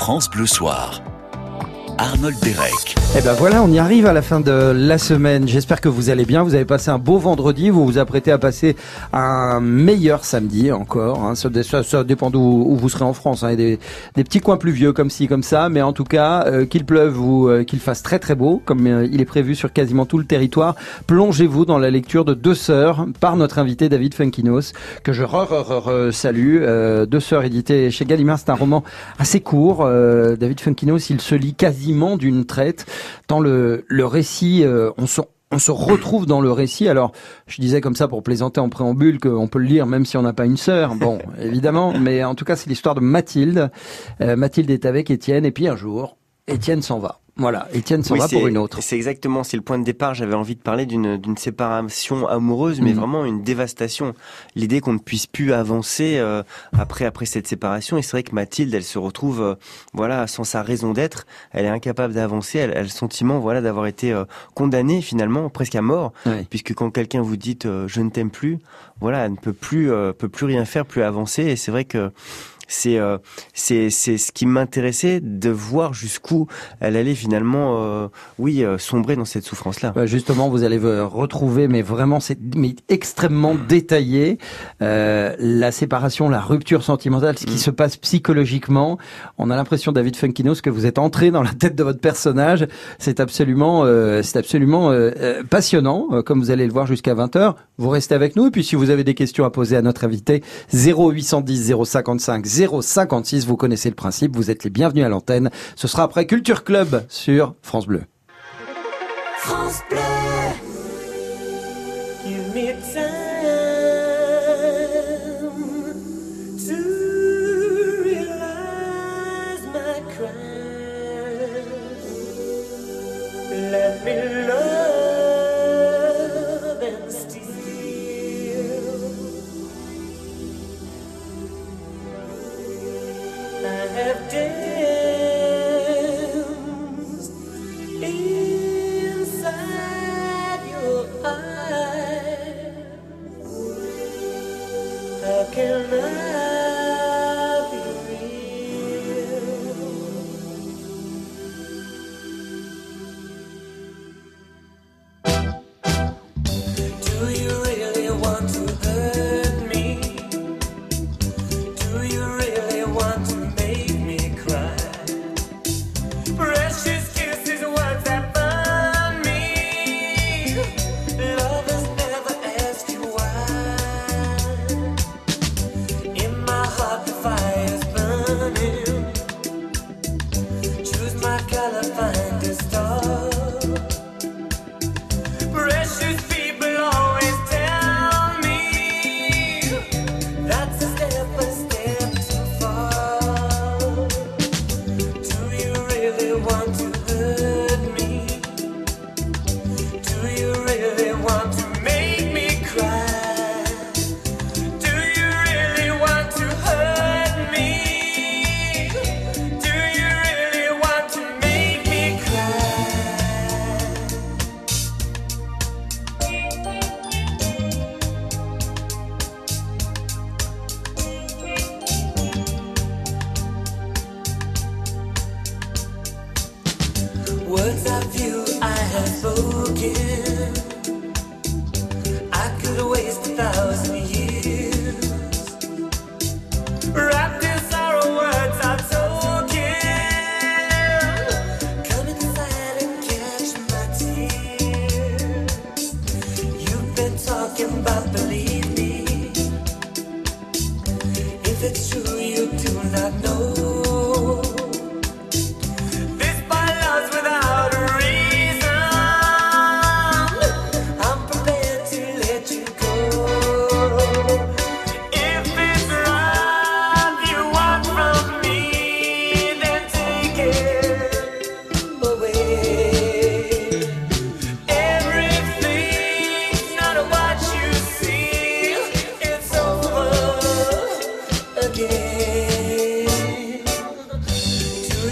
France Bleu Soir. Arnold Derek. Eh ben voilà, on y arrive à la fin de la semaine. J'espère que vous allez bien. Vous avez passé un beau vendredi. Vous vous apprêtez à passer un meilleur samedi encore. Hein. Ça, dépend d'où vous serez en France. Hein. Des, petits coins pluvieux comme ci, comme ça. Mais en tout cas, euh, qu'il pleuve ou euh, qu'il fasse très très beau, comme euh, il est prévu sur quasiment tout le territoire, plongez-vous dans la lecture de Deux Sœurs par notre invité David Funkinos, que je salue. Deux Sœurs édité chez Gallimard. C'est un roman assez court. David Funkinos, il se lit quasi d'une traite, tant le, le récit, euh, on se on se retrouve dans le récit. Alors, je disais comme ça pour plaisanter en préambule qu'on peut le lire même si on n'a pas une sœur. Bon, évidemment, mais en tout cas, c'est l'histoire de Mathilde. Euh, Mathilde est avec Étienne et puis un jour, Étienne s'en va. Voilà, Étienne s'en va pour une autre. C'est exactement, c'est le point de départ. J'avais envie de parler d'une séparation amoureuse, mais mm. vraiment une dévastation. L'idée qu'on ne puisse plus avancer euh, après après cette séparation. Et c'est vrai que Mathilde, elle se retrouve, euh, voilà, sans sa raison d'être. Elle est incapable d'avancer. Elle, a le sentiment, voilà, d'avoir été euh, condamnée finalement, presque à mort, puisque quand quelqu'un vous dit je ne t'aime plus, voilà, elle ne peut plus peut plus rien faire, plus avancer. Et c'est vrai que c'est euh, c'est c'est ce qui m'intéressait de voir jusqu'où elle allait finalement, euh, oui, euh, sombrer dans cette souffrance-là. Bah, justement, vous allez retrouver, mais vraiment, c'est mais extrêmement détaillé la séparation, la rupture sentimentale, ce qui mm. se passe psychologiquement. On a l'impression, David Funkinos, que vous êtes entré dans la tête de votre personnage. C'est absolument, c'est absolument passionnant, comme vous allez le voir jusqu'à 20 h Vous restez avec nous, et puis si vous avez des questions à poser à notre invité, 0810 055 056. Vous connaissez le principe, vous êtes les bienvenus à l'antenne. Ce sera après Culture Club sur France Bleu. France Bleu. love.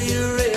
you're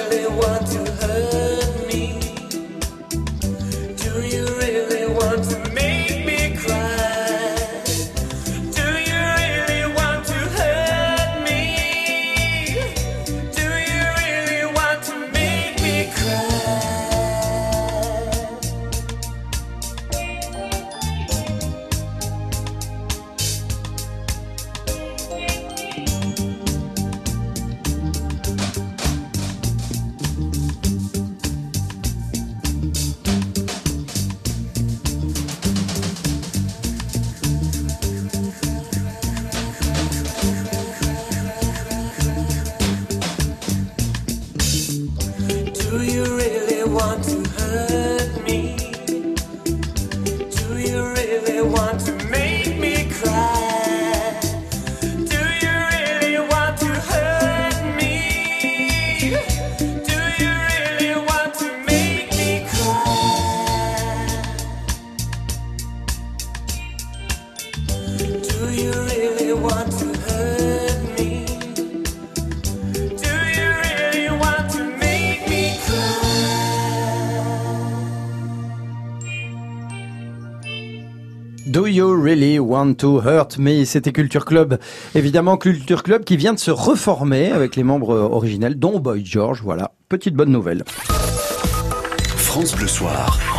You Really Want to Hurt Me C'était Culture Club. Évidemment, Culture Club qui vient de se reformer avec les membres originels, dont Boy George. Voilà, petite bonne nouvelle. France Bleu Soir.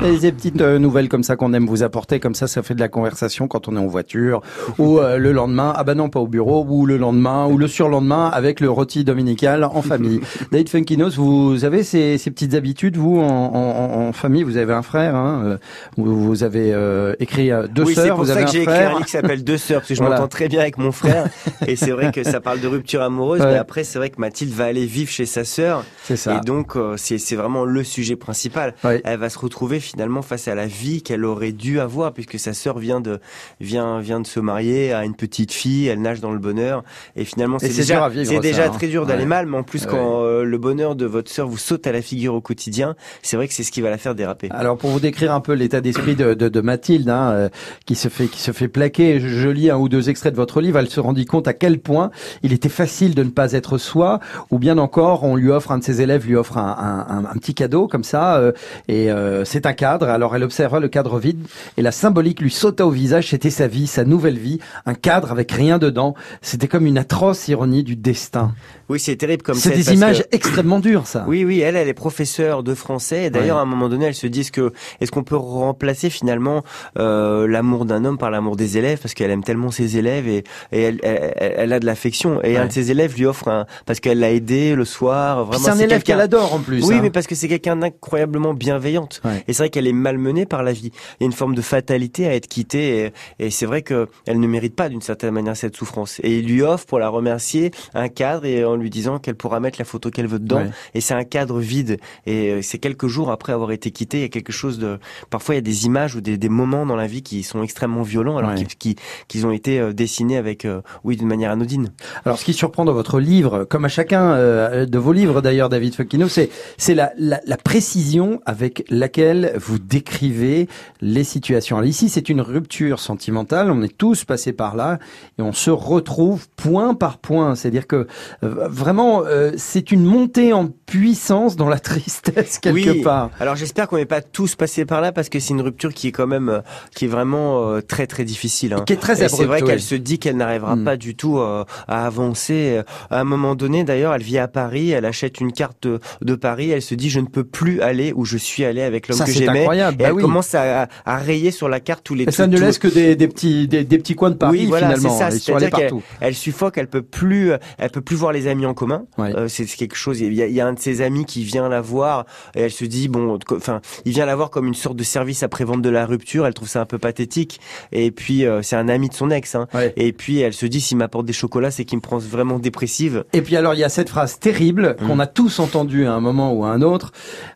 Des petites euh, nouvelles comme ça qu'on aime vous apporter, comme ça, ça fait de la conversation quand on est en voiture, ou euh, le lendemain, ah bah non, pas au bureau, ou le lendemain, ou le surlendemain avec le rôti dominical en famille. David Funkinos, vous avez ces, ces petites habitudes, vous, en, en, en, famille, vous avez un frère, hein, euh, vous avez écrit deux oui, sœurs, c'est pour vous ça avez que j'ai écrit un livre qui s'appelle Deux sœurs, parce que je Voilà. m'entends très bien avec mon frère, et c'est vrai que ça parle de rupture amoureuse, Ouais. mais après, c'est vrai que Mathilde va aller vivre chez sa sœur, C'est ça. et donc, euh, c'est c'est vraiment le sujet principal. Ouais. Elle va se retrouver finalement face à la vie qu'elle aurait dû avoir puisque sa sœur vient de vient vient de se marier à une petite fille, elle nage dans le bonheur et finalement c'est déjà c'est déjà hein. très dur d'aller Ouais. mal mais en plus Ouais. quand euh, le bonheur de votre sœur vous saute à la figure au quotidien, c'est vrai que c'est ce qui va la faire déraper. Alors pour vous décrire un peu l'état d'esprit de, de, de Mathilde, hein, euh, qui se fait qui se fait plaquer, je, je lis un ou deux extraits de votre livre, elle se rendit compte à quel point il était facile de ne pas être soi, ou bien encore on lui offre un de ses élèves lui offre un, un, un- un petit cadeau comme ça, euh, et euh, c'est un Alors elle observa le cadre vide et la symbolique lui sauta au visage. C'était sa vie, sa nouvelle vie, un cadre avec rien dedans. C'était comme une atroce ironie du destin. Oui, c'est terrible comme C'est des images que- extrêmement dures, ça. Oui, oui, elle, elle est professeure de français. Et d'ailleurs, Ouais. à un moment donné, elle se dit est-ce que est-ce qu'on peut remplacer finalement euh, l'amour d'un homme par l'amour des élèves? Parce qu'elle aime tellement ses élèves et, et elle, elle, elle- a de l'affection. Et Ouais. un de ses élèves lui offre un parce qu'elle l'a aidé le soir. Vraiment, c'est un élève qu'elle adore en plus. Oui, hein. mais parce que c'est quelqu'un d'incroyablement bienveillante. Ouais. Et c'est vrai qu'elle est malmenée par la vie. Il y a une forme de fatalité à être quittée. Et, et c'est vrai que elle ne mérite pas d'une certaine manière cette souffrance. Et il lui offre pour la remercier un cadre et en lui disant qu'elle pourra mettre la photo qu'elle veut dedans. Ouais. Et c'est un cadre vide. Et euh, c'est quelques jours après avoir été quitté. Il y a quelque chose de. Parfois, il y a des images ou des, des moments dans la vie qui sont extrêmement violents, alors Ouais. qu'ils qui, qu'ils ont été euh, dessinés avec, euh, oui, d'une manière anodine. Alors, ce qui surprend dans votre livre, comme à chacun euh, de vos livres d'ailleurs, David Fokino, c'est c'est la, la, la précision avec laquelle vous décrivez les situations. Alors ici, c'est une rupture sentimentale. On est tous passés par là et on se retrouve point par point. C'est-à-dire que euh, vraiment, euh, c'est une montée en puissance dans la tristesse quelque oui. part. Alors j'espère qu'on n'est pas tous passés par là parce que c'est une rupture qui est quand même euh, qui est vraiment euh, très très difficile. hein. Qui est très c'est vrai oui. qu'elle se dit qu'elle n'arrivera Mm. pas du tout euh, à avancer. À un moment donné, d'ailleurs, elle vit à Paris, elle achète une carte de, de Paris, elle se dit je ne peux plus aller où je suis allé avec l'homme Ça, que c'est j'aimais. incroyable. Et Bah elle oui. commence à, à rayer sur la carte tous les Et ça ne laisse que des, des petits des, des petits coins de Paris Oui, voilà, finalement. c'est ça. Sont allés C'est-à-dire partout. elle suffoque, elle peut plus, elle peut plus voir les amis en commun. Ouais. Euh, c'est quelque chose. Il y, a, il y a un de ses amis qui vient la voir et elle se dit bon, enfin, il vient la voir comme une sorte de service après vente de la rupture. Elle trouve ça un peu pathétique. Et puis euh, c'est un ami de son ex. Hein. Ouais. Et puis elle se dit s'il m'apporte des chocolats, c'est qu'il me prend vraiment dépressive. Et puis alors il y a cette phrase terrible Mm. qu'on a tous entendue à un moment ou à un autre,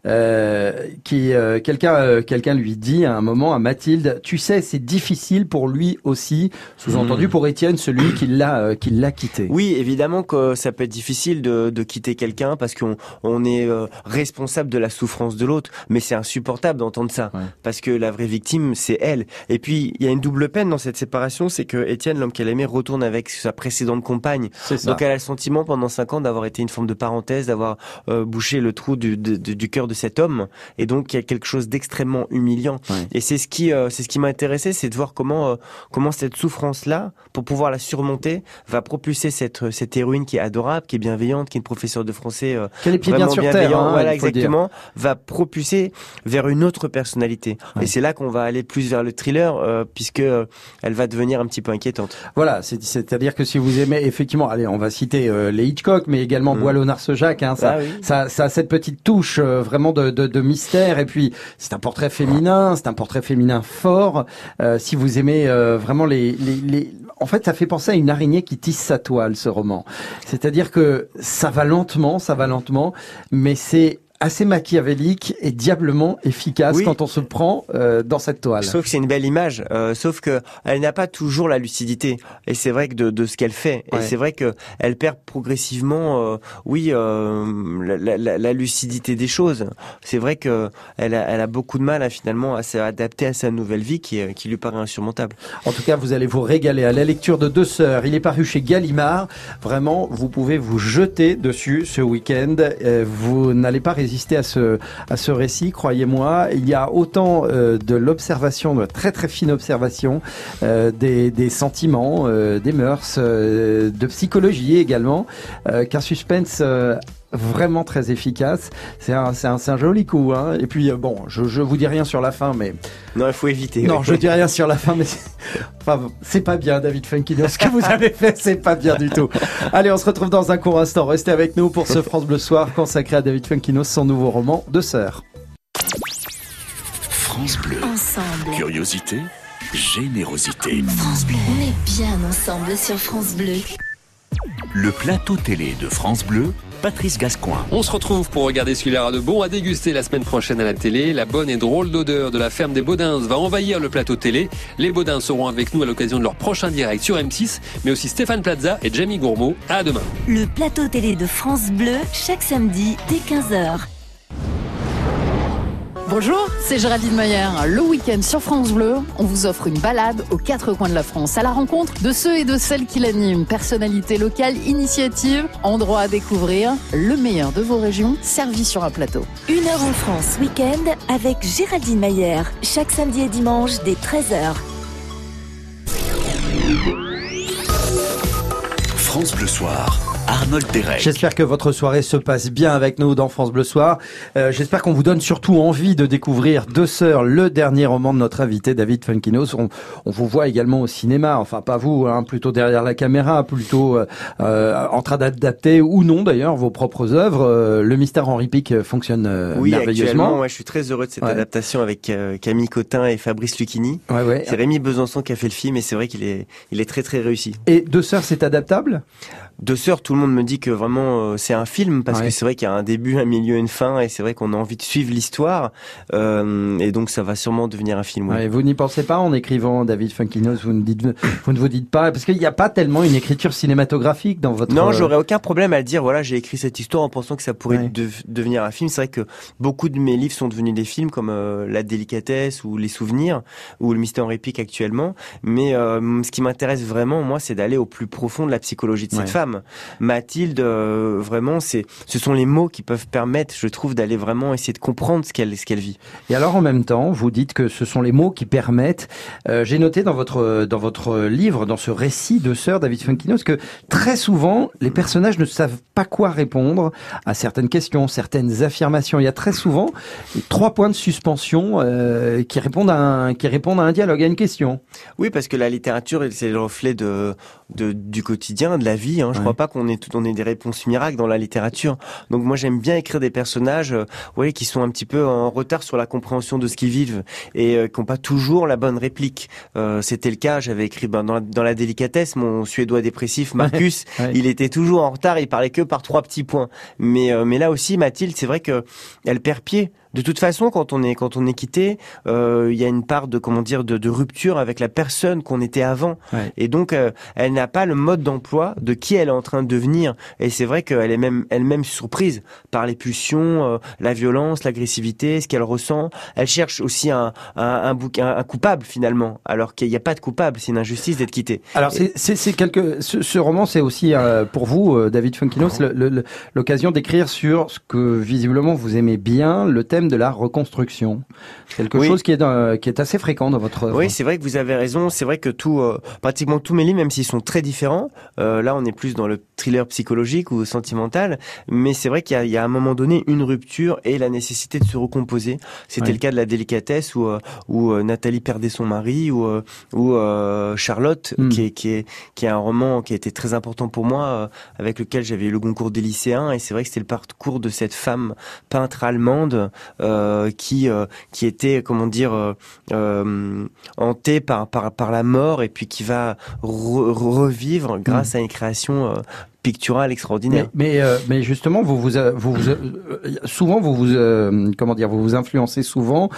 euh, qui quelqu'un quelqu'un lui dit à un moment à Mathilde, tu sais c'est difficile pour lui aussi, sous-entendu Mm. pour Étienne celui qui l'a qui l'a quitté. Oui, évidemment que ça peut être difficile de, de quitter quelqu'un parce qu'on on est euh, responsable de la souffrance de l'autre, mais c'est insupportable d'entendre ça Ouais. parce que la vraie victime c'est elle. Et puis il y a une double peine dans cette séparation, c'est que Étienne, l'homme qu'elle aimait, retourne avec sa précédente compagne. Donc elle a le sentiment pendant cinq ans d'avoir été une forme de parenthèse, d'avoir euh, bouché le trou du, du cœur de cet homme. Et donc il y a quelque chose d'extrêmement humiliant. Ouais. Et c'est ce qui, euh, c'est ce qui m'a intéressé, c'est de voir comment, comment cette souffrance-là, pour pouvoir la surmonter, va propulser cette, cette héroïne qui est adorable, qui est bienveillante, qui est une professeure de français euh, Quel est pied bien vraiment sur terre, bienveillant, hein, voilà exactement, va propulser vers une autre personnalité. Ouais. Et c'est là qu'on va aller plus vers le thriller, euh, puisque euh, elle va devenir un petit peu inquiétante. Voilà, c'est- c'est-à-dire que si vous aimez effectivement, allez, on va citer euh, les Hitchcock, mais également Mm. Boileau-Narcejac, hein, ça, Ah oui. ça, ça a cette petite touche euh, vraiment de, de, de mystère. Et puis, c'est un portrait féminin, c'est un portrait féminin fort. Euh, si vous aimez euh, vraiment les, les, les, en fait, ça fait penser à une araignée qui tisse sa toile, ce roman. C'est-à-dire que ça va lentement, ça va lentement, mais c'est assez machiavélique et diablement efficace quand on se prend euh, dans cette toile. Sauf que c'est une belle image, euh, sauf que elle n'a pas toujours la lucidité. Et c'est vrai que de, de ce qu'elle fait, et c'est vrai que elle perd progressivement, euh, oui, la, la, la, lucidité des choses. C'est vrai que elle a, elle a beaucoup de mal à finalement à s'adapter à sa nouvelle vie qui, qui lui paraît insurmontable. En tout cas, vous allez vous régaler à la lecture de Deux Sœurs. Il est paru chez Gallimard. Vraiment, vous pouvez vous jeter dessus ce week-end. Vous n'allez pas résister à ce, à ce récit, croyez-moi. Il y a autant euh, de l'observation, de très très fine observation, euh, des, des, sentiments, euh, des mœurs, de psychologie également, qu'un suspense vraiment très efficace. C'est un, c'est un, un, joli coup. Hein. Et puis bon, je, je vous dis rien sur la fin, mais non, il faut éviter. Non, je dis rien sur la fin, mais c'est, enfin, c'est pas bien, David Funkino. Ce que vous avez fait, c'est pas bien du tout. Allez, on se retrouve dans un court instant. Restez avec nous pour ce France Bleu Soir consacré à David Funkino, son nouveau roman de sœur. France Bleu. Ensemble. Curiosité, générosité. France Bleu. On est bien ensemble sur France Bleu. Le plateau télé de France Bleu Patrice Gascoin. On se retrouve pour regarder ce qu'il y aura de bon à déguster la semaine prochaine à la télé. La bonne et drôle d'odeur de la ferme des Baudins va envahir le plateau télé. Les Baudins seront avec nous à l'occasion de leur prochain direct sur M6, mais aussi Stéphane Plaza et Jamie Gourmaud. À demain. Le plateau télé de France Bleu, chaque samedi dès 15h. Bonjour, c'est Géraldine Mayer. Le week-end sur France Bleu, on vous offre une balade aux quatre coins de la France à la rencontre de ceux et de celles qui l'animent. Personnalités locales, initiatives, endroits à découvrir, le meilleur de vos régions servi sur un plateau. Une heure en France, week-end avec Géraldine Mayer. Chaque samedi et dimanche dès 13h. France Bleu Soir. Arnold Derek. J'espère que votre soirée se passe bien avec nous dans France Bleu Soir. Euh, J'espère qu'on vous donne surtout envie de découvrir Deux Sœurs, le dernier roman de notre invité David Funkinos. On, on vous voit également au cinéma, enfin pas vous, hein, plutôt derrière la caméra, plutôt euh, euh en train d'adapter ou non d'ailleurs vos propres œuvres. Euh, le mystère Henri Pic fonctionne euh, oui, merveilleusement. Oui, je suis très heureux de cette adaptation avec Camille Cotin et Fabrice Lucchini. Ouais, ouais. C'est Rémi Besançon qui a fait le film et c'est vrai qu'il est, il est très très réussi. Et Deux Sœurs, c'est adaptable? Deux sœurs, tout le monde me dit que vraiment euh, c'est un film parce que c'est vrai qu'il y a un début, un milieu, une fin et c'est vrai qu'on a envie de suivre l'histoire euh, et donc ça va sûrement devenir un film. Ouais. vous n'y pensez pas en écrivant David Funkinos, vous ne dites, vous ne vous dites pas parce qu'il n'y a pas tellement une écriture cinématographique dans votre. Non, j'aurais aucun problème à dire voilà j'ai écrit cette histoire en pensant que ça pourrait devenir un film. C'est vrai que beaucoup de mes livres sont devenus des films comme euh, La délicatesse ou Les souvenirs ou Le mystère en répique actuellement. Mais euh, ce qui m'intéresse vraiment moi c'est d'aller au plus profond de la psychologie de cette femme Mathilde, euh, vraiment, c'est, ce sont les mots qui peuvent permettre, je trouve, d'aller vraiment essayer de comprendre ce qu'elle, ce qu'elle vit. Et alors, en même temps, vous dites que ce sont les mots qui permettent. Euh, j'ai noté dans votre dans votre livre, dans ce récit de sœur David Funkinos, que très souvent, les personnages ne savent pas quoi répondre à certaines questions, certaines affirmations. Il y a très souvent trois points de suspension euh, qui répondent à un qui répondent à un dialogue, à une question. Oui, parce que la littérature, c'est le reflet de, de du quotidien, de la vie. Hein. Je crois pas qu'on ait tout, on ait des réponses miracles dans la littérature. Donc moi j'aime bien écrire des personnages, euh, qui sont un petit peu en retard sur la compréhension de ce qu'ils vivent et euh, qui n'ont pas toujours la bonne réplique. Euh, C'était le cas. J'avais écrit ben, dans, la, dans, la, délicatesse mon suédois dépressif Marcus. il était toujours en retard. Il parlait que par trois petits points. Mais euh, mais là aussi Mathilde, c'est vrai que elle perd pied de toute façon, quand on est quand on est quitté, euh, il y a une part de comment dire de, de rupture avec la personne qu'on était avant, et donc euh, elle n'a pas le mode d'emploi de qui elle est en train de devenir. Et c'est vrai qu'elle est même elle-même surprise par les pulsions, euh, la violence, l'agressivité, ce qu'elle ressent. Elle cherche aussi un un, un, bouquin, un coupable finalement, alors qu'il n'y a pas de coupable. C'est une injustice d'être quitté. Alors c'est quelque ce, ce, roman, c'est aussi euh, pour vous, David Funkinos, l'occasion d'écrire sur ce que visiblement vous aimez bien, le thème de la reconstruction. Quelque chose qui est, qui est assez fréquent dans votre œuvre. Oui, c'est vrai que vous avez raison. C'est vrai que tout, euh, pratiquement tous mes livres, même s'ils sont très différents, euh, là on est plus dans le thriller psychologique ou sentimental, mais c'est vrai qu'il y, y, a à un moment donné une rupture et la nécessité de se recomposer. C'était le cas de la délicatesse où, euh, où Nathalie perdait son mari ou, ou Charlotte, hmm. qui, est, qui, est, qui est un roman qui a été très important pour moi, avec lequel j'avais eu le concours des lycéens, et c'est vrai que c'était le parcours de cette femme peintre allemande qui euh, qui était comment dire euh, hanté par, par par la mort et puis qui va revivre grâce mm. à une création pictural extraordinaire. Mais, mais, mais justement, vous vous, vous, vous souvent vous vous comment dire, vous vous influencez souvent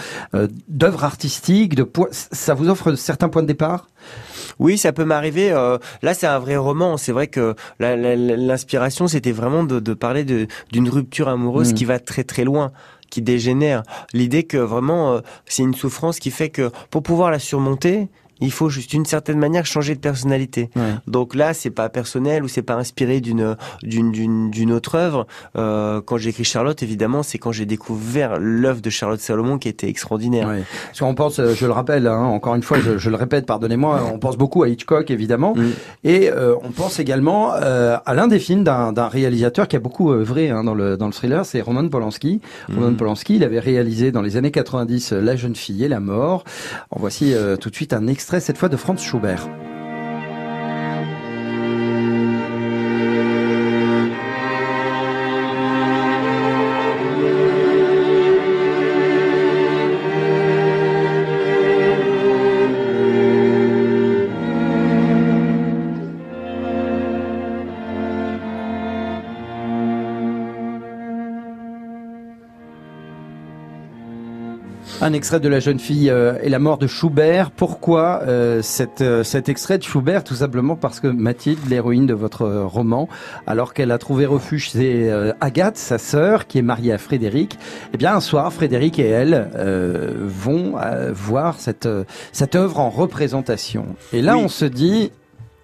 d'œuvres artistiques, de ça vous offre certains points de départ? Oui, ça peut m'arriver. Euh, là, c'est un vrai roman. C'est vrai que l'inspiration, c'était vraiment de, parler d'une rupture amoureuse mm. qui va très très loin qui dégénère. L'idée que vraiment euh, c'est une souffrance qui fait que pour pouvoir la surmonter, il faut juste d'une certaine manière changer de personnalité. Donc là, c'est pas personnel ou c'est pas inspiré d'une d'une d'une autre œuvre. Euh, quand j'ai écrit Charlotte, évidemment, c'est quand j'ai découvert l'œuvre de Charlotte Salomon qui était extraordinaire. Ouais. Parce qu'on pense, je le rappelle, hein, encore une fois, je, je le répète, pardonnez-moi, on pense beaucoup à Hitchcock évidemment, mm. et euh, on pense également euh, à l'un des films d'un réalisateur qui a beaucoup œuvré hein, dans le dans le thriller, c'est Roman Polanski. Mm. Roman Polanski, il avait réalisé dans les années 90 La jeune fille et la mort. En voici euh, tout de suite un extrait cette fois de Franz Schubert. Un extrait de La jeune fille euh, et la mort de Schubert. Pourquoi euh, cette, euh, cet extrait de Schubert? Tout simplement parce que Mathilde, l'héroïne de votre roman, alors qu'elle a trouvé refuge chez Agathe, sa sœur, qui est mariée à Frédéric, eh bien un soir, Frédéric et elle vont voir cette, cette œuvre en représentation. Et là, on se dit,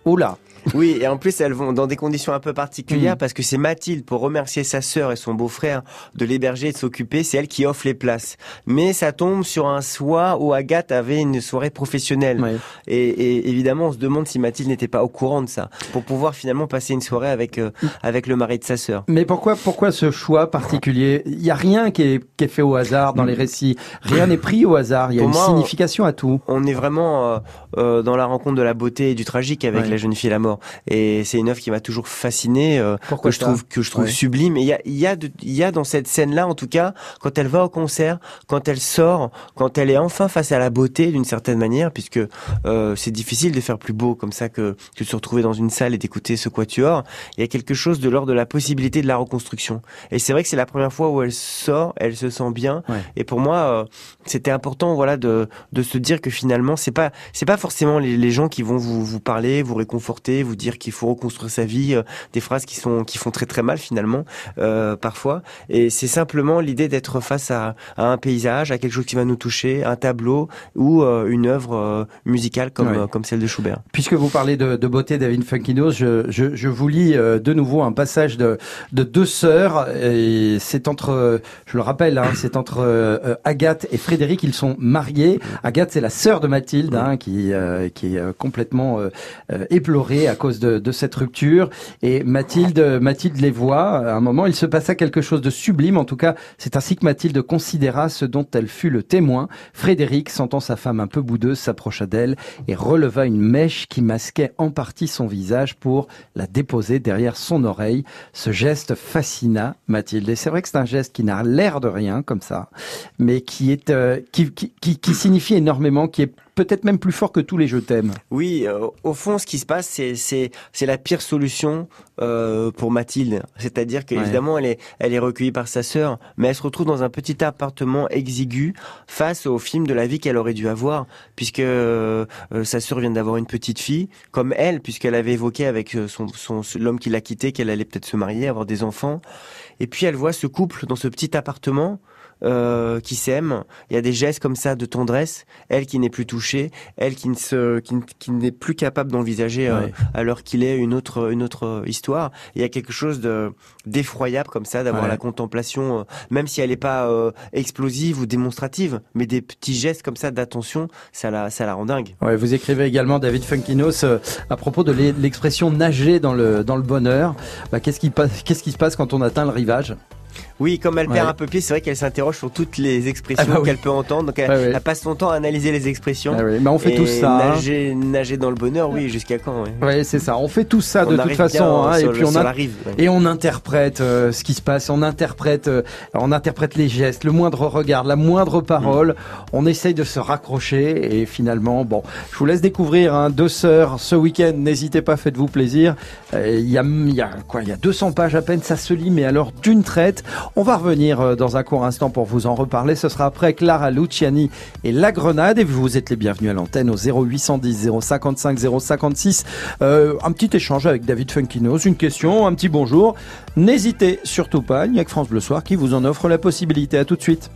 oh là oui, et en plus, elles vont dans des conditions un peu particulières mm. parce que c'est Mathilde, pour remercier sa sœur et son beau-frère de l'héberger et de s'occuper, c'est elle qui offre les places. Mais ça tombe sur un soir où Agathe avait une soirée professionnelle. Et, évidemment, on se demande si Mathilde n'était pas au courant de ça, pour pouvoir finalement passer une soirée avec, euh, mm. avec le mari de sa sœur. Mais pourquoi, pourquoi ce choix particulier? Il n'y a rien qui est, qui est, fait au hasard dans les récits. Rien n'est pris au hasard. Il y a une signification à tout. On est vraiment euh, euh, dans la rencontre de la beauté et du tragique avec la jeune fille et la mort. Et c'est une œuvre qui m'a toujours fasciné, euh, que je trouve que je trouve sublime. Et il y a il y a il y a dans cette scène là, en tout cas, quand elle va au concert, quand elle sort, quand elle est enfin face à la beauté d'une certaine manière, puisque euh, c'est difficile de faire plus beau comme ça que, que de se retrouver dans une salle et d'écouter ce quatuor. Il y a quelque chose de l'ordre de la possibilité de la reconstruction. Et c'est vrai que c'est la première fois où elle sort, elle se sent bien. Et pour moi, euh, c'était important, voilà, de de se dire que finalement, c'est pas c'est pas forcément les, les gens qui vont vous vous parler, vous réconforter, vous dire qu'il faut reconstruire sa vie, euh, des phrases qui sont qui font très très mal finalement euh, parfois. Et c'est simplement l'idée d'être face à, un paysage, à quelque chose qui va nous toucher, un tableau ou euh, une œuvre musicale comme comme celle de Schubert. Puisque vous parlez de, beauté, David Funkinos, je, je, je, vous lis de nouveau un passage de, de deux sœurs. Et c'est entre, je le rappelle, hein, c'est entre Agathe et Frédéric. Ils sont mariés. Agathe, c'est la sœur de Mathilde, hein, qui qui est complètement éplorée à cause de, cette rupture. Et Mathilde, Mathilde les voit. À un moment, il se passa quelque chose de sublime. En tout cas, c'est ainsi que Mathilde considéra ce dont elle fut le témoin. Frédéric, sentant sa femme un peu boudeuse, s'approcha d'elle et releva une mèche qui masquait en partie son visage pour la déposer derrière son oreille. Ce geste fascina Mathilde. Et c'est vrai que c'est un geste qui n'a l'air de rien comme ça, mais qui est euh, qui, qui, qui signifie énormément, qui est peut-être même plus fort que tous les je t'aime. Oui, euh, au fond, ce qui se passe, c'est la pire solution euh, pour Mathilde. C'est-à-dire qu'évidemment, elle est elle est recueillie par sa sœur, mais elle se retrouve dans un petit appartement exigu face au film de la vie qu'elle aurait dû avoir, puisque euh, sa sœur vient d'avoir une petite fille, comme elle, puisqu'elle avait évoqué avec son, son l'homme qui l'a quitté qu'elle allait peut-être se marier, avoir des enfants. Et puis elle voit ce couple dans ce petit appartement euh, qui s'aiment. Il y a des gestes comme ça de tendresse. Elle qui n'est plus touchée, elle qui ne se, qui, n'est plus capable d'envisager euh, alors qu'il est une autre, une autre histoire. Il y a quelque chose de d'effroyable comme ça d'avoir la contemplation, euh, même si elle n'est pas explosive ou démonstrative, mais des petits gestes comme ça d'attention, ça la, ça la rend dingue. Ouais, vous écrivez également David Funkinos à propos de l'expression nager dans le dans le bonheur. Bah, qu'est-ce qui passe, qu'est-ce qui se passe quand on atteint le rivage? Oui, comme elle perd Ouais. un peu pied, c'est vrai qu'elle s'interroge sur toutes les expressions Ah bah oui. qu'elle peut entendre. Donc elle, passe son temps à analyser les expressions. Ah oui, mais on fait Et tous ça. hein. Nager, nager dans le bonheur, oui, jusqu'à quand. Ouais, c'est ça. On fait tout ça On de toute arrive façon. hein, et puis le- on a la rive. ouais. Et on interprète euh, ce qui se passe, on interprète, euh, on interprète les gestes, le moindre regard, la moindre parole. Mm. On essaye de se raccrocher et finalement, bon, je vous laisse découvrir hein, deux sœurs ce week-end. N'hésitez pas, faites-vous plaisir. Euh, Il y a, y a quoi? Il y a 200 pages à peine, ça se lit, mais alors d'une traite. On va revenir euh, dans un court instant pour vous en reparler. Ce sera après Clara Luciani et La Grenade. Et vous êtes les bienvenus à l'antenne au 0810 055 056. Euh, un petit échange avec David Funkinos, une question, un petit bonjour. N'hésitez surtout pas, il n'y a que France qui vous en offre la possibilité. À tout de suite.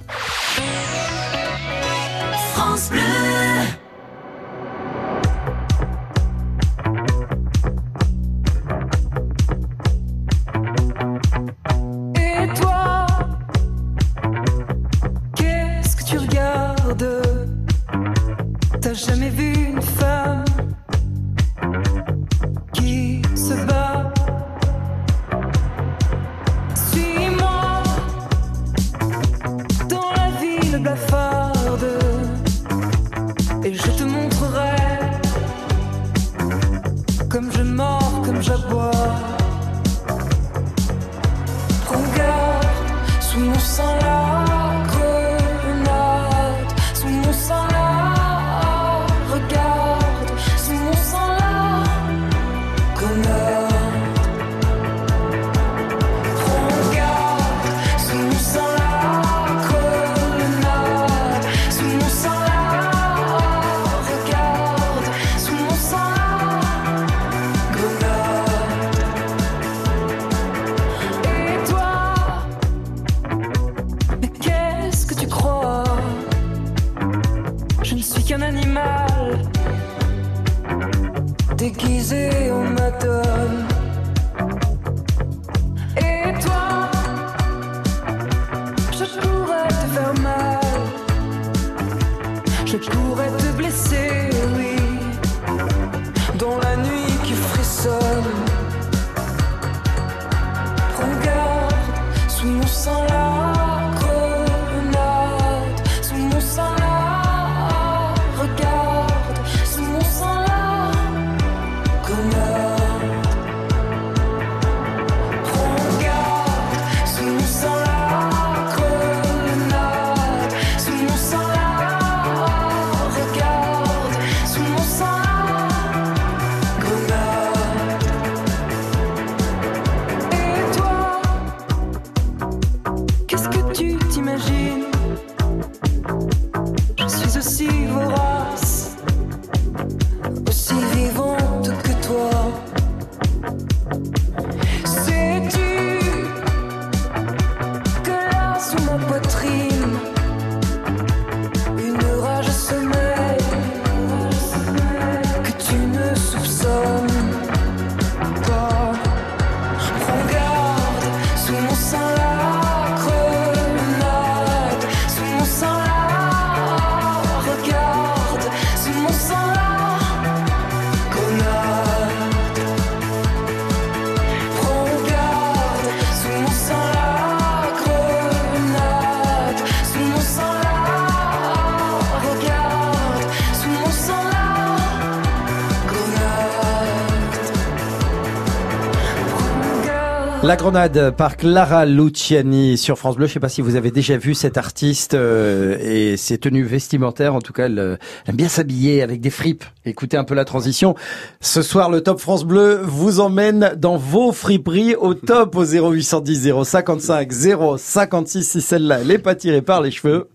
La Grenade par Clara Luciani sur France Bleu. Je ne sais pas si vous avez déjà vu cette artiste euh, et ses tenues vestimentaires. En tout cas, elle, euh, elle aime bien s'habiller avec des fripes. Écoutez un peu la transition. Ce soir, le Top France Bleu vous emmène dans vos friperies au top au 0810 055 056 si celle-là elle n'est pas tirée par les cheveux.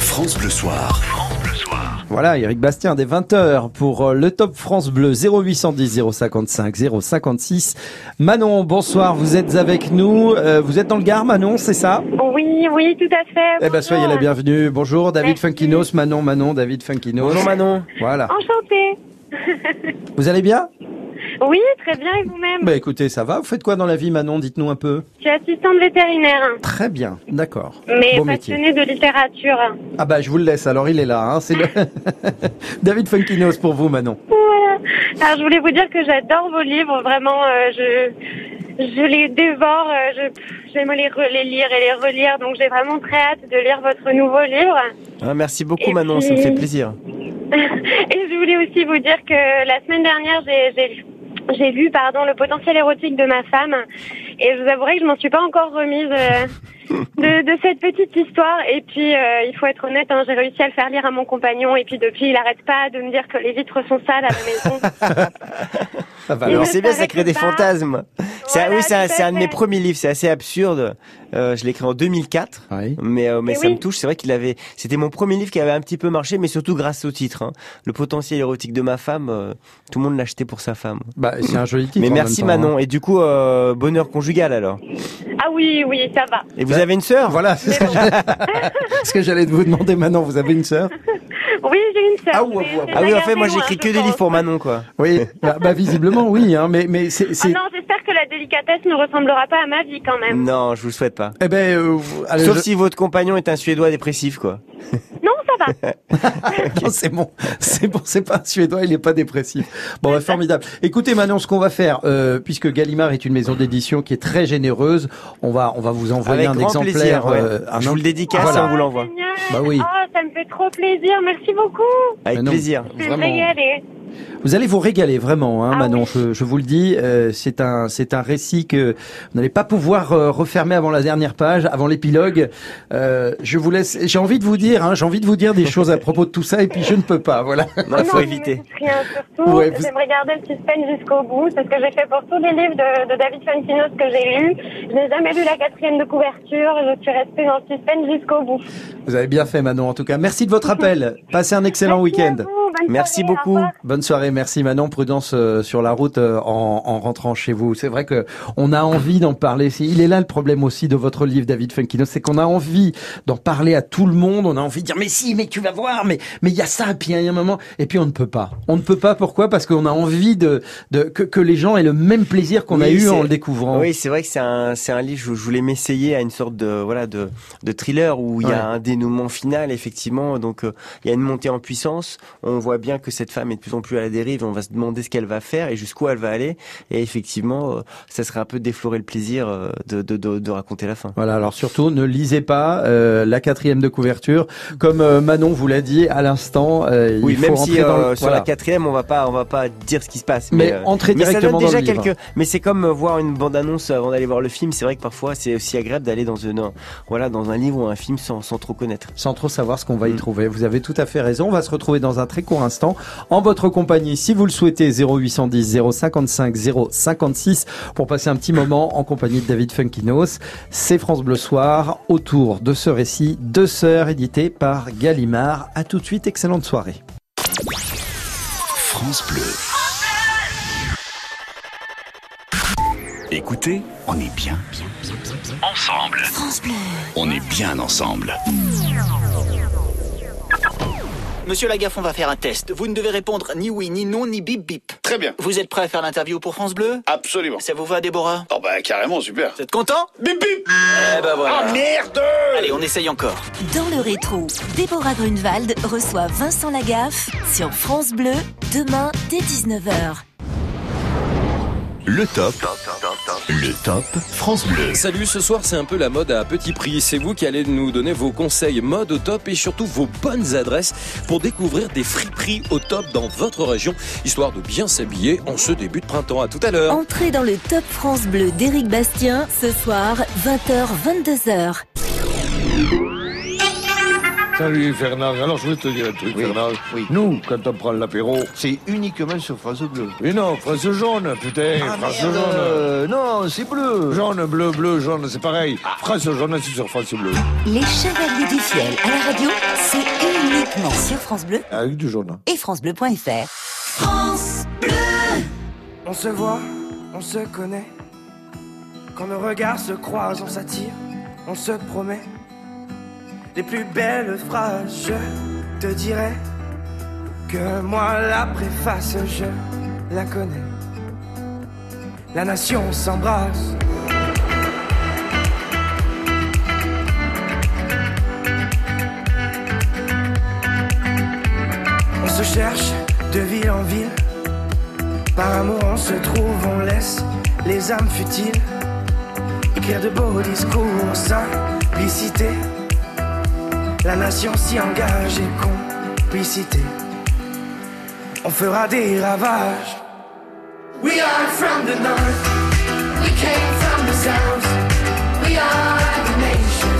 France Bleu Soir. Voilà, Eric Bastien, des 20h pour euh, le Top France Bleu 0810 055 056. Manon, bonsoir, vous êtes avec nous. Euh, vous êtes dans le Gard, Manon, c'est ça? Oui, oui, tout à fait. Eh ben, soyez la bienvenue. Bonjour, David Merci. Funkinos, Manon, Manon, David Funkinos. Bonjour Manon. Voilà. Enchantée. Vous allez bien? Oui, très bien, et vous-même Bah écoutez, ça va. Vous faites quoi dans la vie, Manon? Dites-nous un peu. Je suis assistante vétérinaire, Très bien, d'accord. mais Beau métier. passionnée de littérature. Ah bah je vous le laisse, alors il est là. Hein. C'est le... David Funkinos pour vous, Manon. Voilà. Alors, je voulais vous dire que j'adore vos livres, vraiment. euh, je je les dévore. euh, je- J'aime les, les lire et les relire, donc j'ai vraiment très hâte de lire votre nouveau livre. Ah, merci beaucoup Et Manon, ça me fait plaisir. Et je voulais aussi vous dire que la semaine dernière, j'ai- j'ai vu pardon le potentiel érotique de ma femme et je vous avouerai que je m'en suis pas encore remise euh, de, de cette petite histoire. Et puis euh, il faut être honnête, hein, j'ai réussi à le faire lire à mon compagnon et puis depuis il arrête pas de me dire que les vitres sont sales à la maison. Ça va, Et alors. Alors c'est bien, ça crée des pas. fantasmes. Voilà, oui, c'est un, de mes premiers livres, c'est assez absurde. Euh, je l'ai écrit en 2004. Oui. Mais, euh, mais Et ça oui. me touche. C'est vrai qu'il avait. C'était mon premier livre qui avait un petit peu marché, mais surtout grâce au titre. hein. Le potentiel érotique de ma femme. euh, tout le monde l'achetait pour sa femme. Bah, c'est un joli titre. mais merci temps, Manon. Et du coup, euh, bonheur conjugal alors. ah oui, oui, ça va. Et vous Ouais. avez une sœur. Voilà, c'est ce que j'allais- ce que j'allais vous demander Manon. Vous avez une sœur? Oui, j'ai une sœur. Ah, Ah oui, en fait, moi j'écris que des livres pour Manon, quoi. Oui, bah, bah, visiblement oui, hein, mais mais c'est Ah c'est. non, j'espère que la délicatesse ne ressemblera pas à ma vie quand même. Non, je vous le souhaite pas. Eh ben, euh, allez, Sauf je- si votre compagnon est un Suédois dépressif, quoi. Non, ça va. Non, c'est bon, c'est bon, c'est pas un suédois, il est pas dépressif. Bon, bah, formidable. Écoutez, Manon, ce qu'on va faire, euh, puisque Gallimard est une maison d'édition qui est très généreuse, on va, on va vous envoyer Avec un grand exemplaire. plaisir. ouais. euh, un je vous le dédicace, Voilà. on vous l'envoie. Génial. Bah oui. Oh, ça me fait trop plaisir. Merci beaucoup. Avec plaisir. Je vais me Vraiment. Vous allez vous régaler vraiment, hein, Ah Manon. oui. Je, je vous le dis, euh, c'est un, c'est un récit que vous n'allez pas pouvoir euh, refermer avant la dernière page, avant l'épilogue. Euh, je vous laisse. J'ai envie de vous dire, hein, j'ai envie de vous dire des choses à propos de tout ça, et puis je ne peux pas. Voilà. Non, il faut mais éviter. rien, surtout, Ouais, vous- j'aimerais garder le suspense jusqu'au bout. C'est ce que j'ai fait pour tous les livres de, de David Fantinos que j'ai lus. Je n'ai jamais lu la quatrième de couverture. Je suis restée dans le suspense jusqu'au bout. Vous avez bien fait, Manon. En tout cas, merci de votre appel. Passez un excellent week-end. Merci beaucoup. Bonne soirée, merci Manon. Prudence euh, sur la route euh, en, en rentrant chez vous. C'est vrai que on a envie d'en parler. Il est là le problème aussi de votre livre, David Funkino, c'est qu'on a envie d'en parler à tout le monde. On a envie de dire mais si, mais tu vas voir, mais mais il y a ça, et puis il y a un moment, et puis on ne peut pas. On ne peut pas. Pourquoi? Parce qu'on a envie de, de que, que les gens aient le même plaisir qu'on a eu en le découvrant. Oui, c'est vrai que c'est un, c'est un livre, je, je voulais m'essayer à une sorte de, voilà, de, de thriller où il y Ouais. a un dénouement final, effectivement. Donc, euh, il y a une montée en puissance. On voit bien que cette femme est de plus en plus à la dérive. On va se demander ce qu'elle va faire et jusqu'où elle va aller. Et effectivement, euh, ça serait un peu déflorer le plaisir euh, de, de, de, de raconter la fin. Voilà, alors surtout ne lisez pas euh, la quatrième de couverture, comme euh, Manon vous l'a dit à l'instant. euh, Oui, il faut même rentrer si dans le- sur voilà. la quatrième, on va pas, on va pas dire ce qui se passe. Mais euh, entrez mais ça donne dans le livre. Mais c'est comme voir une bande-annonce avant d'aller voir le film. C'est vrai que parfois, c'est aussi agréable d'aller dans une, voilà, dans un livre ou un film sans, sans trop connaître. sans trop savoir ce qu'on va y Mm. trouver. Vous avez tout à fait raison. On va se retrouver dans un très court instant en votre compagnie, si vous le souhaitez, 0810 055 056 pour passer un petit moment en compagnie de David Funkinos. C'est France Bleu Soir autour de ce récit Deux sœurs édité par Gallimard. À tout de suite, excellente soirée. France Bleu. Écoutez, on est bien. Ensemble. On est bien ensemble. Monsieur Lagaffe, on va faire un test. Vous ne devez répondre ni oui, ni non, ni bip bip. Très bien. Vous êtes prêt à faire l'interview pour France Bleu? Absolument. Ça vous va, Déborah? Oh bah carrément, super. Vous êtes content? Bip bip Eh ben voilà. Ah merde Allez, on essaye encore. Dans le rétro, Déborah Grunewald reçoit Vincent Lagaffe sur France Bleu demain dès 19h. Le top. Le top France Bleu. Salut, ce soir c'est un peu la mode à petit prix. C'est vous qui allez nous donner vos conseils mode au top et surtout vos bonnes adresses pour découvrir des friperies au top dans votre région, histoire de bien s'habiller en ce début de printemps. À tout à l'heure. Entrez dans le Top France Bleu d'Éric Bastien ce soir 20h-22h. Salut Fernand, alors je vais te dire un truc Fernand. Nous, quand on prend l'apéro... C'est uniquement sur France Bleu. Mais non, France jaune, putain, France jaune. Euh, non, c'est bleu. Jaune, bleu, bleu, jaune, c'est pareil. France jaune, c'est sur France Bleu. Les Chevaliers du Fiel à la radio, c'est uniquement sur France Bleu Avec du jaune. et francebleu.fr. France Bleu On se voit, on se connaît. Quand nos regards se croisent, on s'attire, on se promet. Les plus belles phrases, je te dirai que moi la préface, je la connais. La nation s'embrasse. On se cherche de ville en ville. Par amour on se trouve, on laisse les âmes futiles, écrire de beaux discours simplicité. La nation s'y engage et complicité. On fera des ravages. We are from the north, we came from the south, we are the nation.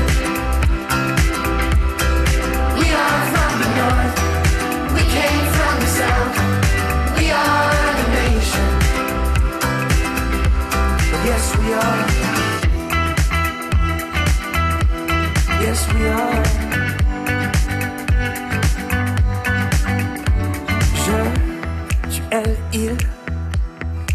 We are from the north, we came from the south, we are the nation. Yes, we are. Yes, we are.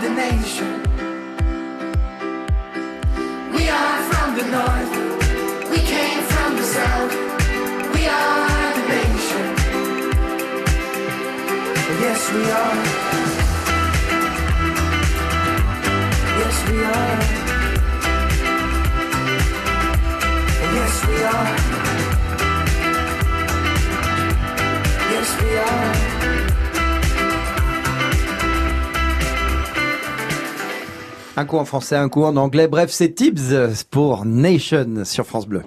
the nation. We are from the north. We came from the south. We are the nation. Yes, we are. Yes, we are. Yes, we are. Yes, we are. Un coup en français, un coup en anglais. Bref, c'est Tibbs pour Nation sur France Bleu.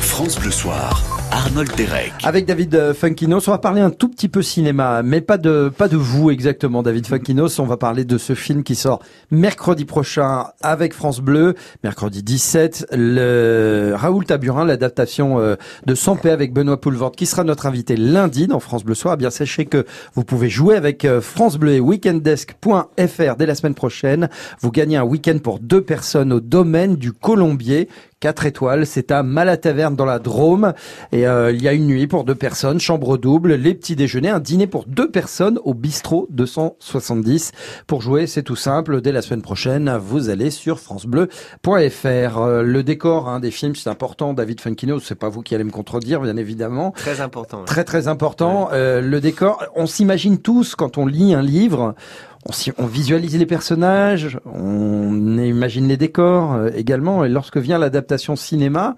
France Bleu Soir, Arnold Derek. Avec David euh, Funkinos, on va parler un tout petit peu cinéma, mais pas de pas de vous exactement, David Funkinos. On va parler de ce film qui sort mercredi prochain avec France Bleu, mercredi 17. Le Raoul Taburin, l'adaptation euh, de paix avec Benoît Poulvord, qui sera notre invité lundi dans France Bleu Soir. Eh bien, sachez que vous pouvez jouer avec euh, France Bleu et weekendesk.fr dès la semaine prochaine. Vous gagnez un week-end pour deux personnes au domaine du Colombier. 4 étoiles, c'est à Malataverne dans la Drôme et euh, il y a une nuit pour deux personnes, chambre double, les petits déjeuners, un dîner pour deux personnes au bistrot 270. Pour jouer, c'est tout simple, dès la semaine prochaine, vous allez sur francebleu.fr. Euh, le décor hein, des films, c'est important, David Funkino, c'est pas vous qui allez me contredire bien évidemment. Très important. Très très important, euh, le décor, on s'imagine tous quand on lit un livre, on, visualise les personnages, on imagine les décors euh, également. Et lorsque vient l'adaptation cinéma,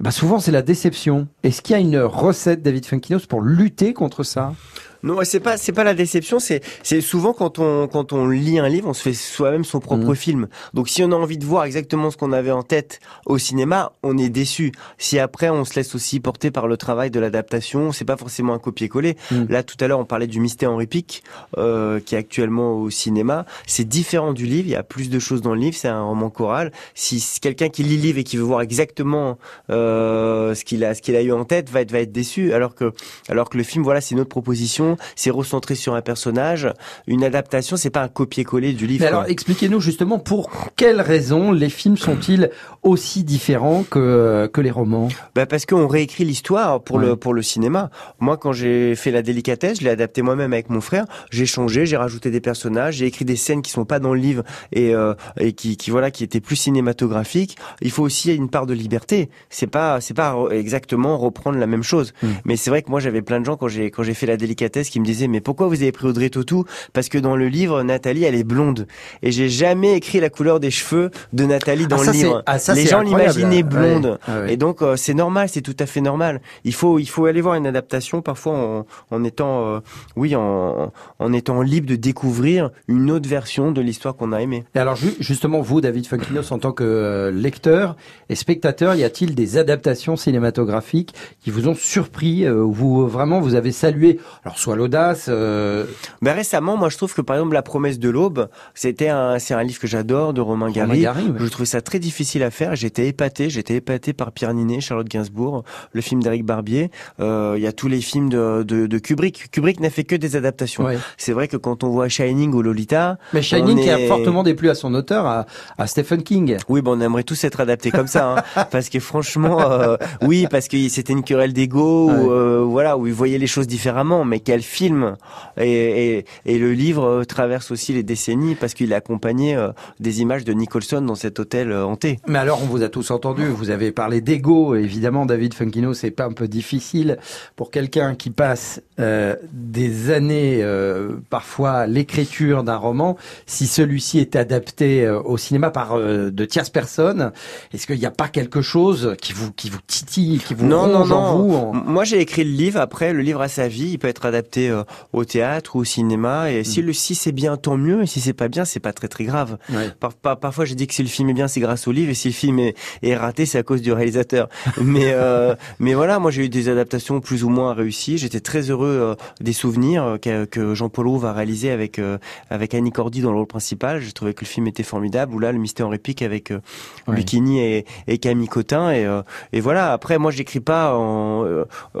bah souvent c'est la déception. Est-ce qu'il y a une recette, David Funkinos, pour lutter contre ça? Non, c'est pas c'est pas la déception, c'est c'est souvent quand on quand on lit un livre, on se fait soi-même son propre film. Donc si on a envie de voir exactement ce qu'on avait en tête au cinéma, on est déçu. Si après on se laisse aussi porter par le travail de l'adaptation, c'est pas forcément un copier-coller. Là tout à l'heure on parlait du Mystère Henri Pic euh, qui est actuellement au cinéma, c'est différent du livre, il y a plus de choses dans le livre, c'est un roman choral. Si quelqu'un qui lit le livre et qui veut voir exactement euh, ce qu'il a ce qu'il a eu en tête va être va être déçu alors que alors que le film voilà, c'est une autre proposition, c'est recentré sur un personnage, une adaptation, c'est pas un copier-coller du livre. Mais alors expliquez-nous justement pour quelles raisons les films sont-ils aussi différents que, que les romans? Bah parce qu'on réécrit l'histoire pour le pour le cinéma. Moi, quand j'ai fait la délicatesse, je l'ai adapté moi-même avec mon frère. J'ai changé, j'ai rajouté des personnages, j'ai écrit des scènes qui sont pas dans le livre et euh, et qui qui voilà qui étaient plus cinématographiques. Il faut aussi une part de liberté. C'est pas c'est pas exactement reprendre la même chose. Mais c'est vrai que moi j'avais plein de gens quand j'ai quand j'ai fait la délicatesse qui me disait mais pourquoi vous avez pris Audrey Tautou? Parce que dans le livre, Nathalie, elle est blonde. Et j'ai jamais écrit la couleur des cheveux de Nathalie dans Ah, ça, le livre. ah, ça, Les gens l'imaginaient Ouais. blonde. Ouais. Et donc euh, c'est normal, c'est tout à fait normal. Il faut il faut aller voir une adaptation parfois en, en étant euh, oui en, en étant libre de découvrir une autre version de l'histoire qu'on a aimée. Et alors ju- justement, vous, David Funkinos, en tant que euh, lecteur et spectateur, y a-t-il des adaptations cinématographiques qui vous ont surpris, euh, vous vraiment vous avez salué, alors soit l'audace, euh, Ben récemment, moi je trouve que par exemple La promesse de l'aube, c'était un c'est un livre que j'adore de Romain Gary. Gary, ouais. Je trouvais ça très difficile à faire. J'étais épaté, j'étais épaté par Pierre Ninet, Charlotte Gainsbourg, le film d'Éric Barbier. Euh, Il y a tous les films de, de, de Kubrick. Kubrick n'a fait que des adaptations. Ouais. C'est vrai que quand on voit Shining ou Lolita, mais Shining on qui a est- fortement déplu à son auteur, à, à Stephen King. Oui, bon, on aimerait tous être adaptés comme ça, hein, parce que franchement, euh, oui, parce que c'était une querelle d'ego, Ouais. où, euh, voilà, où ils voyaient les choses différemment. Mais quel film Et, et, et le livre euh, traverse aussi les décennies parce qu'il a accompagné euh, des images de Nicholson dans cet hôtel euh, hanté. Mais alors, on vous a tous entendu, vous avez parlé d'ego, évidemment, David Funkino, c'est pas un peu difficile pour quelqu'un qui passe euh, des années, euh, parfois, à l'écriture d'un roman, si celui-ci est adapté euh, au cinéma par de tierces personnes, est-ce qu'il n'y a pas quelque chose qui vous, qui vous titille, qui vous non, non, en non. vous en- M- Moi, j'ai écrit le livre. Après, le livre a sa vie. Il peut être adapté euh, au théâtre ou au cinéma. Et Mm. si le si c'est bien, tant mieux. Et si c'est pas bien, c'est pas très très grave. Ouais. Par- par- parfois, j'ai dit que si le film est bien, c'est grâce au livre. Et si le film est, est raté, c'est à cause du réalisateur. mais euh, mais voilà, moi, j'ai eu des adaptations plus ou moins réussies. J'étais très heureux euh, des souvenirs euh, que, que Jean-Paul Rouve a réalisé avec avec Annie Cordy dans le rôle principal. J'ai trouvé que le film était formidable. Ou là, le mystère épique avec euh, Ouais. Lucchini et, et Camille Cotin. Et, et voilà. Après, moi, j'écris pas en, en, en-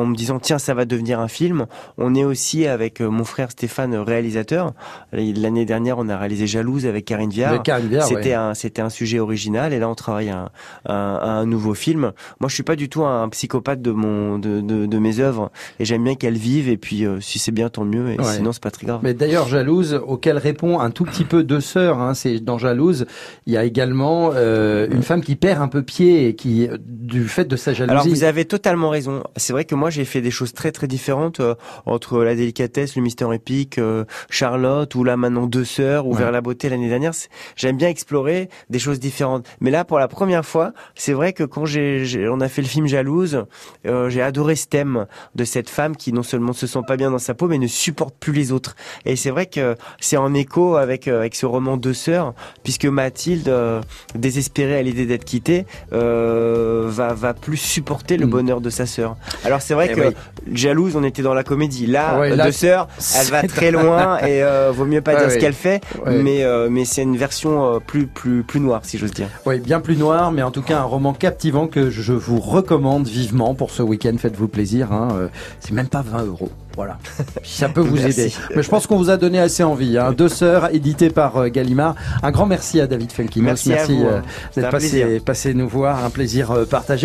en me disant tiens, ça va devenir un film. On est aussi avec euh, mon frère Stéphane, euh, réalisateur. L'année dernière, on a réalisé Jalouse avec Karine Viard. Viard, C'était ouais. un, c'était un sujet original. Et là, on travaille un, un, un nouveau film. Moi, je suis pas du tout un psychopathe de mon, de, de, de mes œuvres. Et j'aime bien qu'elles vivent. Et puis, euh, si c'est bien, tant mieux. Et Ouais. sinon, c'est pas très grave. Mais d'ailleurs, Jalouse, auquel répond un tout petit peu deux sœurs. Hein, c'est dans Jalouse, il y a également euh, une femme qui perd un peu pied et qui, du fait de sa jalousie. Alors vous avez totalement raison. C'est vrai que moi j'ai fait des choses très très différentes euh, entre la délicatesse, le mystère épique, euh, Charlotte ou là maintenant deux sœurs ou Ouais. vers la beauté l'année dernière. J'aime bien explorer des choses différentes. Mais là pour la première fois, c'est vrai que quand j'ai, on a fait le film Jalouse, euh, j'ai adoré ce thème de cette femme qui non seulement se sent pas bien dans sa peau mais ne supporte plus les autres. Et c'est vrai que c'est en écho avec euh, avec ce roman Deux sœurs puisque Mathilde euh, désespérée à l'idée d'être quittée va va plus supporter le Mm. bonheur de sa sœur. Alors c'est vrai Eh que oui. jalouse, on était dans la comédie. Là, Ouais, là, Deux sœurs, elle va très loin et euh, vaut mieux pas Ouais, dire ouais. ce qu'elle fait, mais euh, mais c'est une version euh, plus plus plus noire si j'ose dire. Oui, bien plus noir, mais en tout cas un roman captivant que je vous recommande vivement pour ce week-end. Faites-vous plaisir. Hein. C'est même pas 20 euros. Voilà. Ça peut vous Merci. aider. Mais je pense qu'on vous a donné assez envie. Hein. Deux sœurs, édité par Gallimard. Un grand merci à David Felkinos. Merci à vous, euh, hein. D'être passé, passé nous voir. Un plaisir partagé.